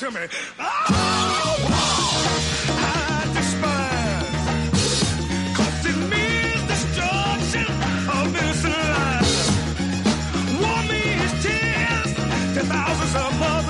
to me. Oh, I despise causing me destruction of innocent lives. Warm me his tears to thousands of others.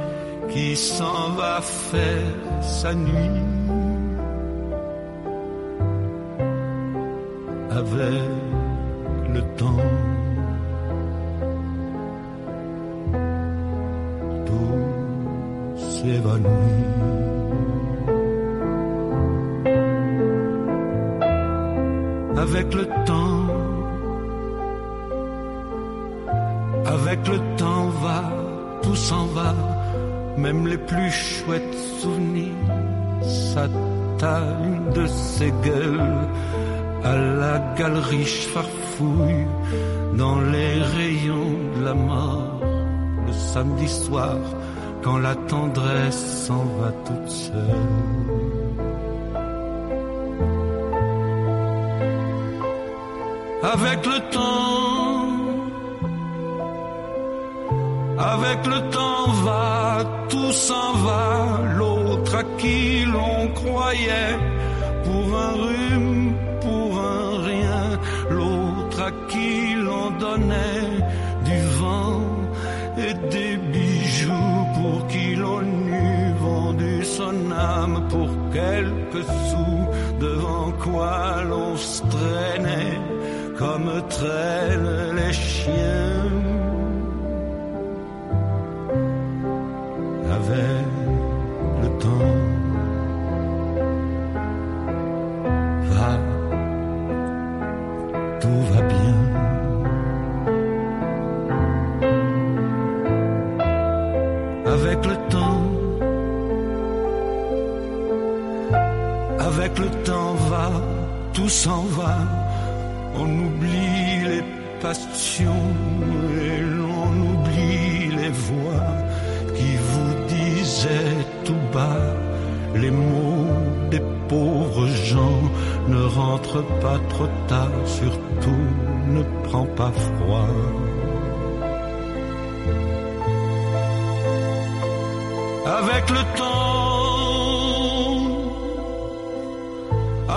qui s'en va faire sa nuit. Avec samedi soir quand la tendresse s'en va toute seule. Avec le temps, avec le temps va, tout s'en va, l'autre à qui l'on croyait pour un rhume, pour un rien, l'autre à qui l'on donnait son âme pour quelques sous, devant quoi l'on se traînait comme traînent les chiens. On oublie les passions et l'on oublie les voix qui vous disaient tout bas les mots des pauvres gens. Ne rentre pas trop tard, surtout ne prends pas froid. Avec le temps,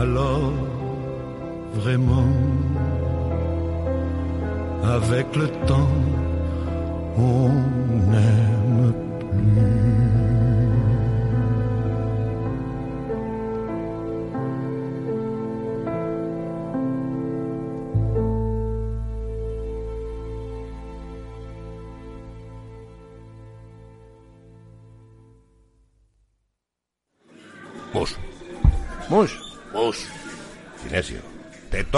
Alors, vraiment, avec le temps, on n'aime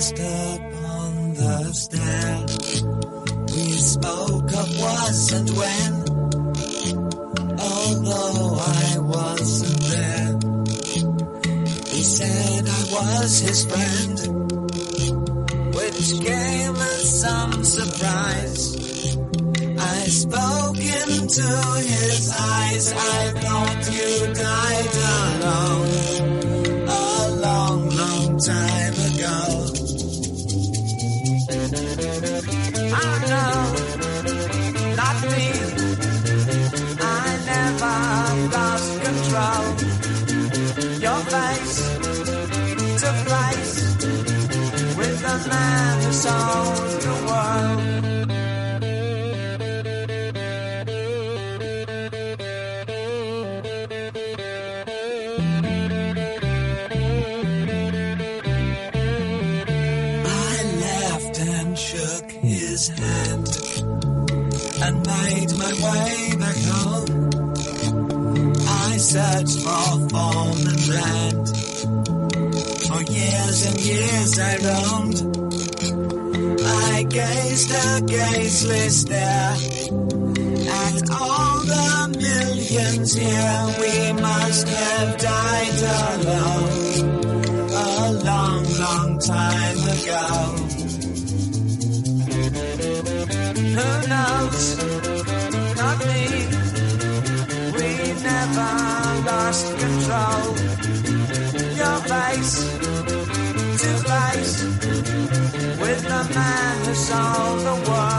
passed up on the stair. We spoke of was and when, although I wasn't there. He said I was his friend, which came as some surprise. I spoke into his eyes, I thought you died. Search for on land. For years and years I roamed. I gazed a gazeless there at all the millions here. We must have died alone. to solve the world.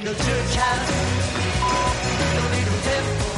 need no church house. Don't need a temple.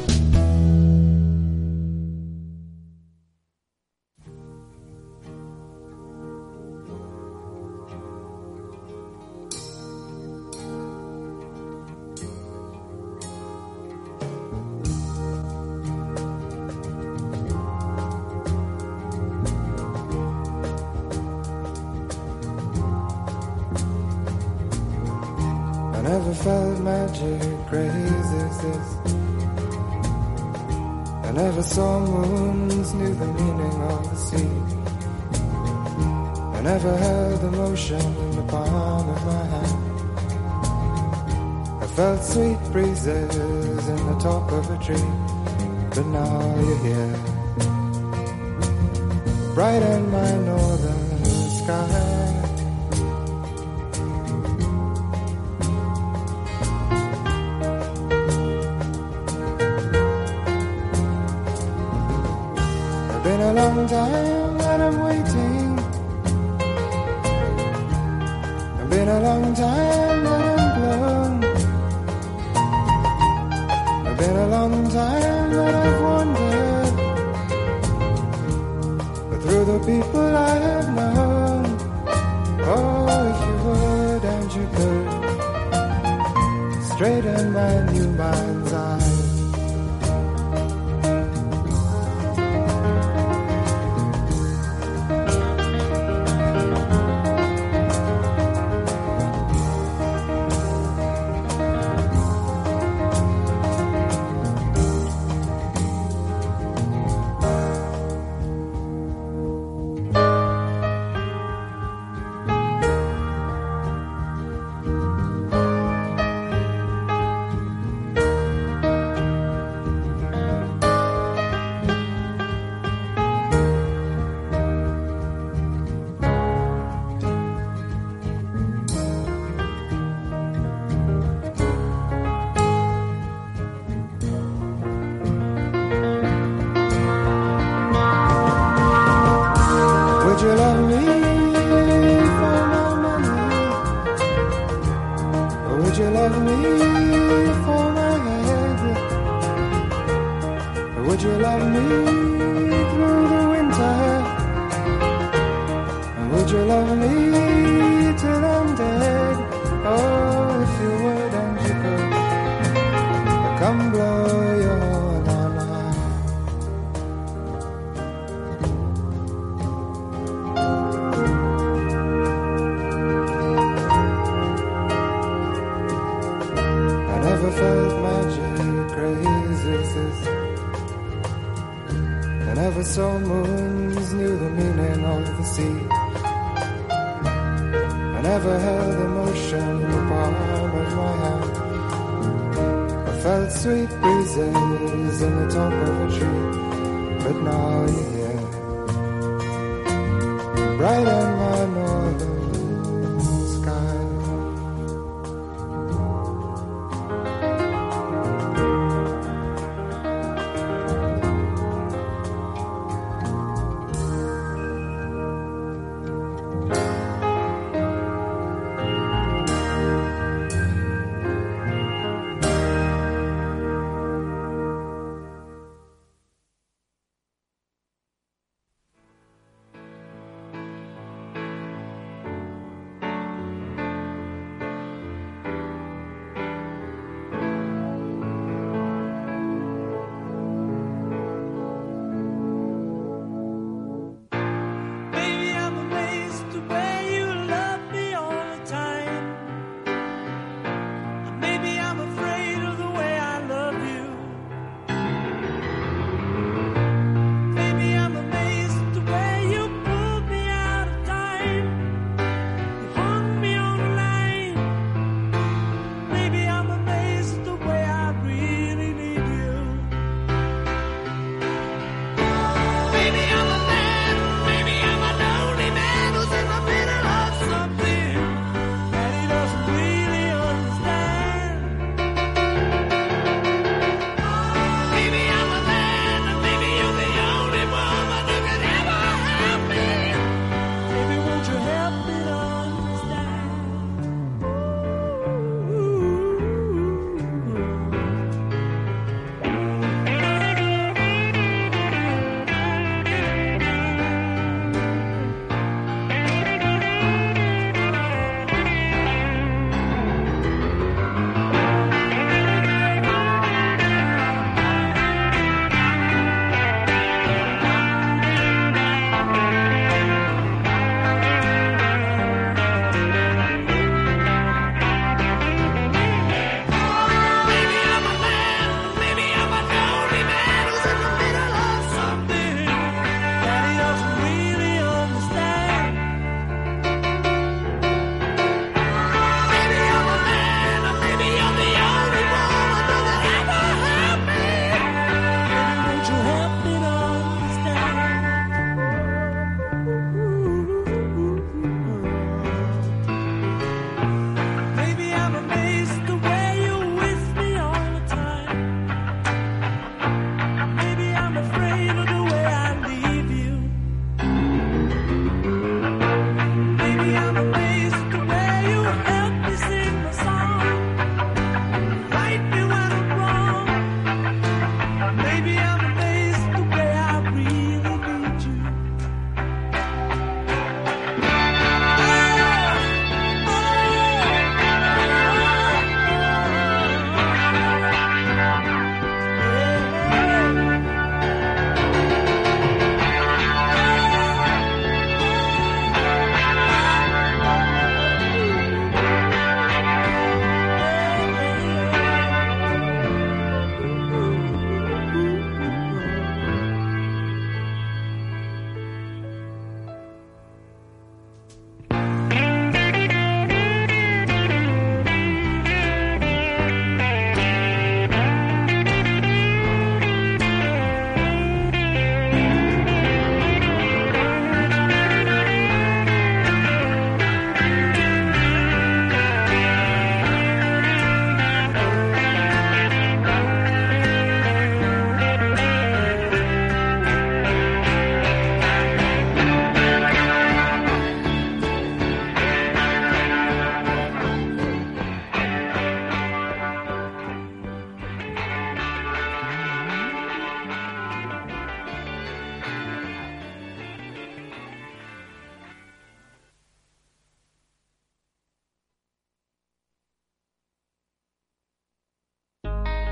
brighten my northern sky. It's been a long time and I'm waiting. It's been a long time and I'm blown. It's been a long time. people I have known. Oh, if you would and you could straighten my top of a tree. But now you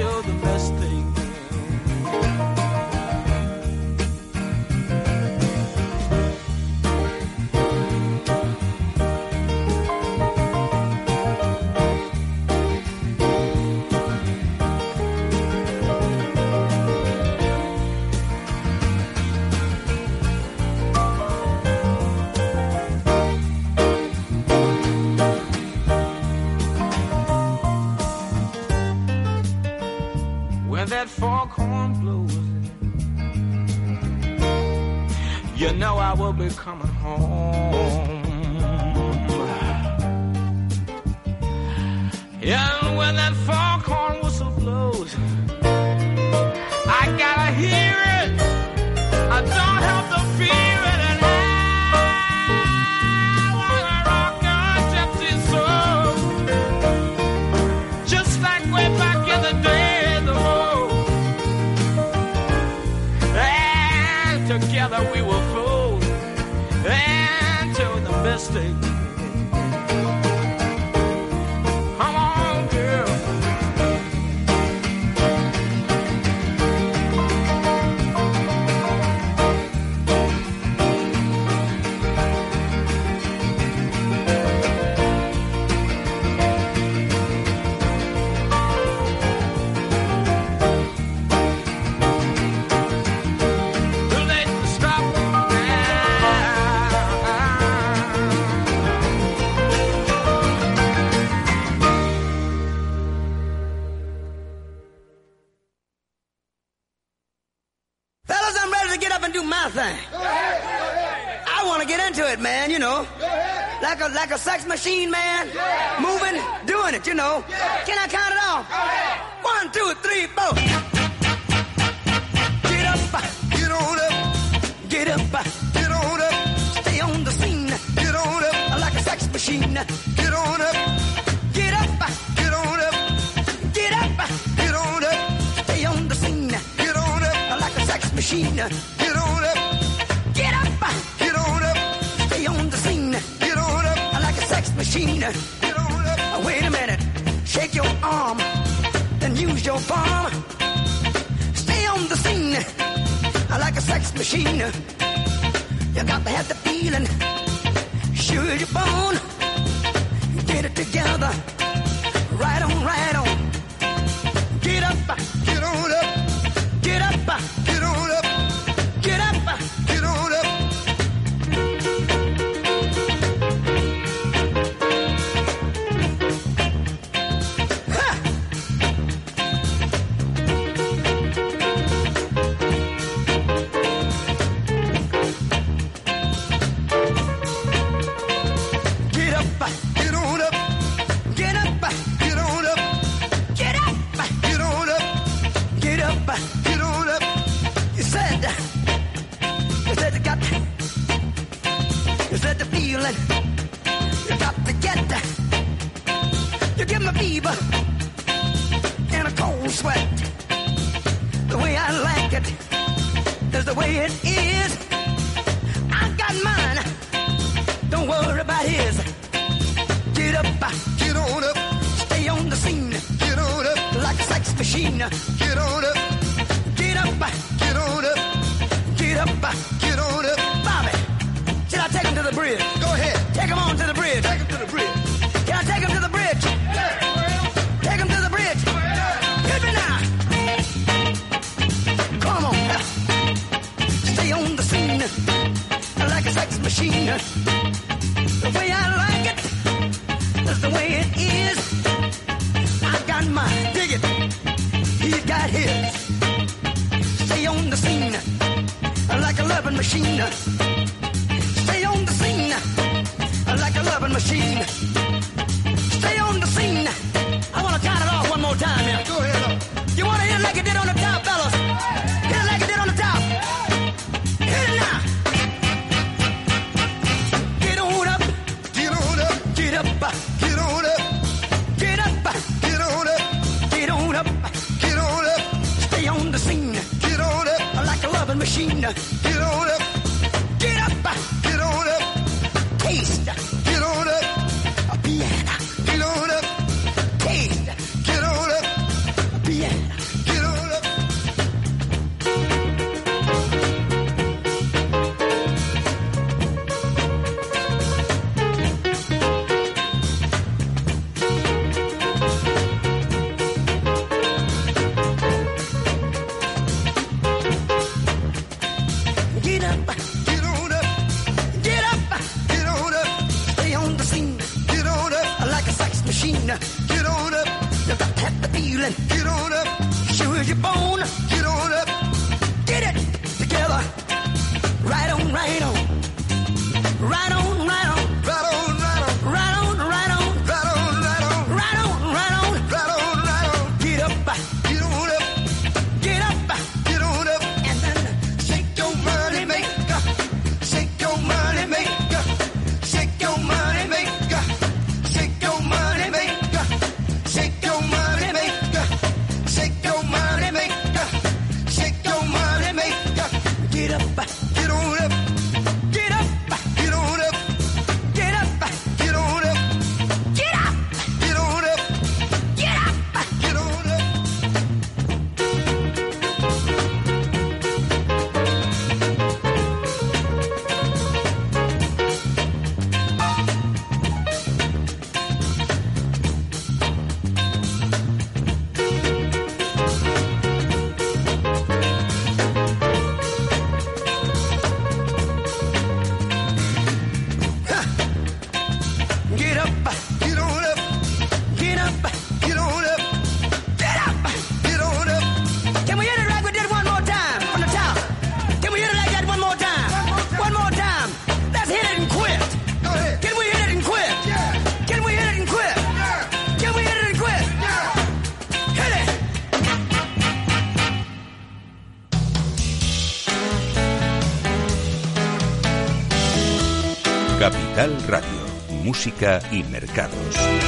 Into I will be coming home. Ready to get up and do my thing. I want to get into it, man, you know. Like a like a sex machine, man. Moving, doing it, you know. Can I count it off? One, two, three, four. Get up, get on up. Get up, get on up. Stay on the scene. Get on up. Like a sex machine. Get on up. Get up, get on up. Get up, get on up. Stay on the scene. Get on up. Like a sex machine. machine. Wait a minute, shake your arm, then use your palm. Stay on the scene I like a sex machine. You got to have the feeling, sure your bone. Get it together, right on, right on. Get up. Don't worry about his. Get up, uh, get on up. Stay on the scene. Get on up. Like a sex machine. Get on up. Get up, uh, get on up. Get up, uh, get on up. Bobby, should I take him to the bridge? Go ahead. Take him on to the bridge. Take him to the bridge. Can I take him to the bridge? Yeah. Take him to the bridge. Yeah. Hit me now. Come on. Stay on the scene. Like a sex machine. loving machine. Stay on the scene like a loving machine. Stay on the scene. I want to count it off one more time. Yeah. Go ahead. You want to hear like it did on the top, fellas? Get on up, show your bone, get on up. y mercados.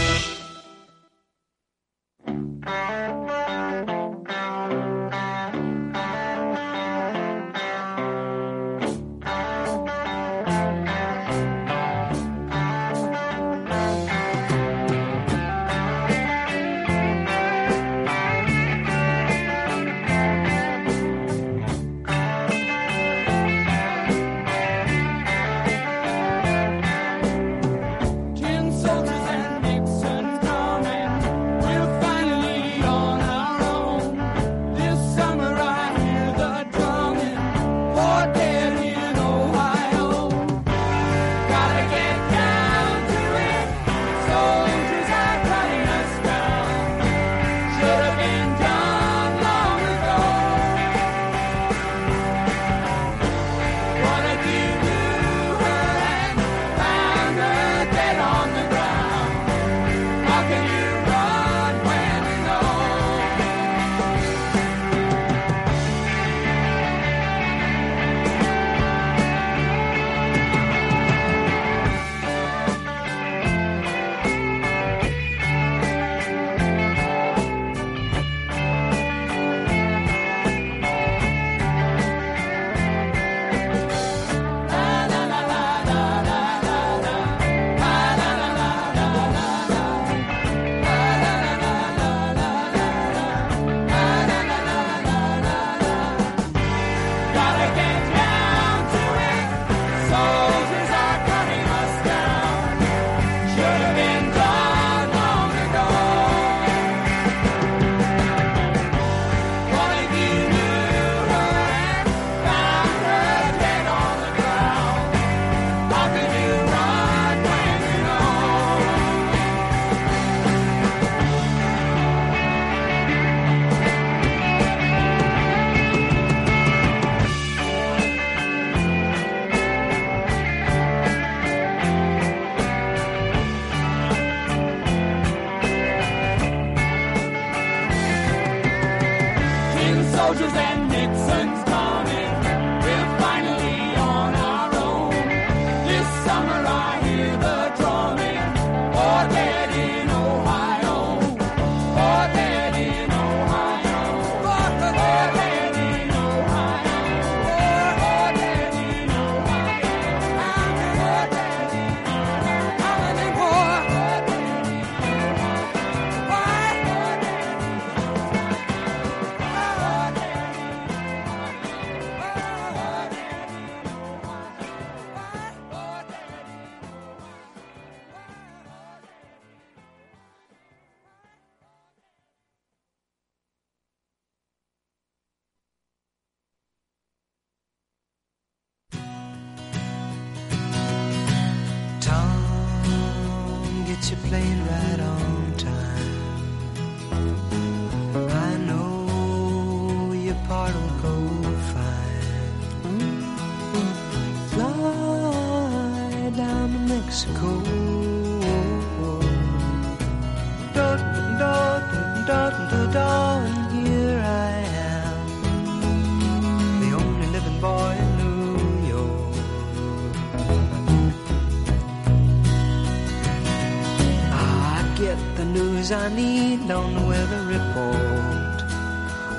I need on the weather report.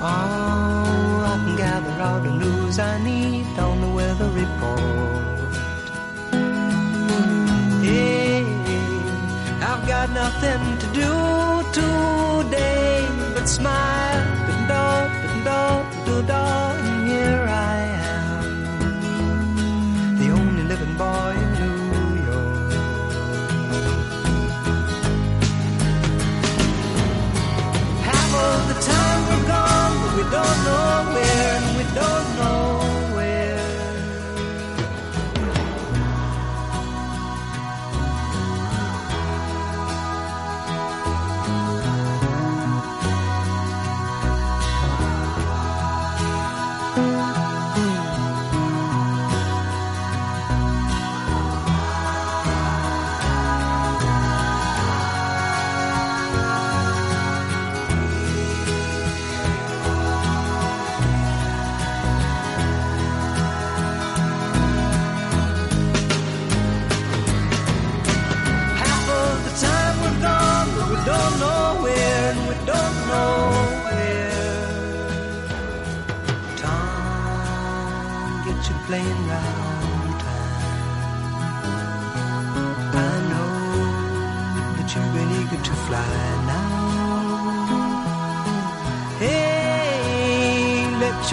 Oh, I can gather all the news I need on the weather report. Hey, I've got nothing to do today but smile, do, do, do, do.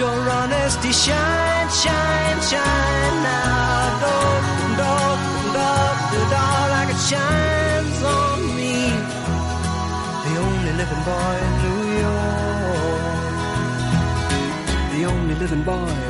your honesty shine, shine, shine now. Don't, don't, don't, do like it shines on me. The only living boy in New York. The only living boy.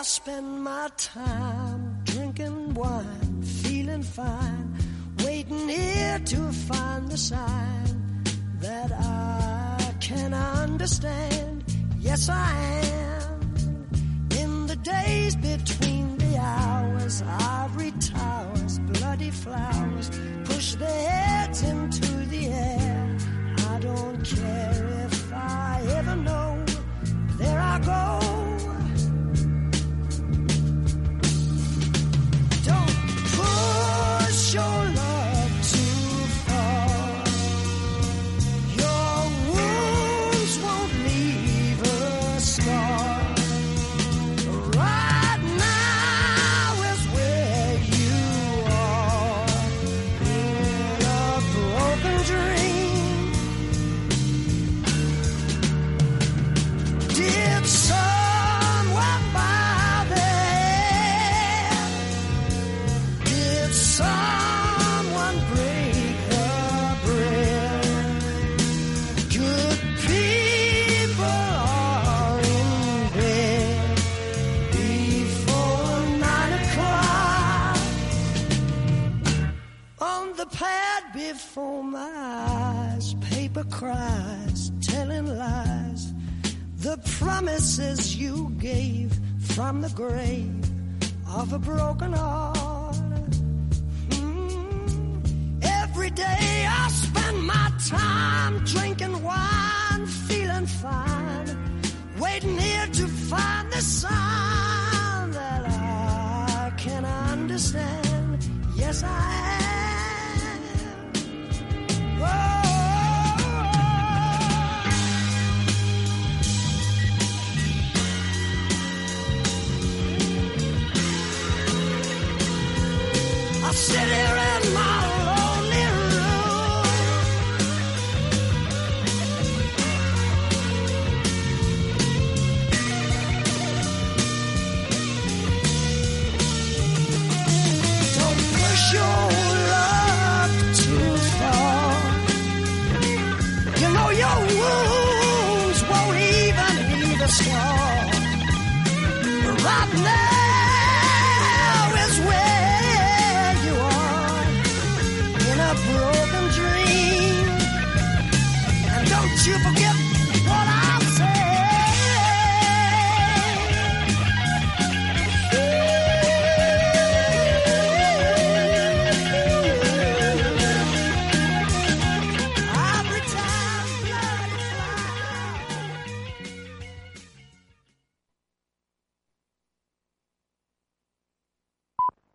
I spend my time drinking wine, feeling fine, waiting here to find the sign that I can understand. Yes, I am. In the days between the hours, ivory towers, bloody flowers push their heads into the air. I don't care if I ever know. There I go. Promises you gave from the grave of a broken heart. Mm. Every day I spend my time drinking wine, feeling fine, waiting here to find the sign that I can understand. Yes, I am.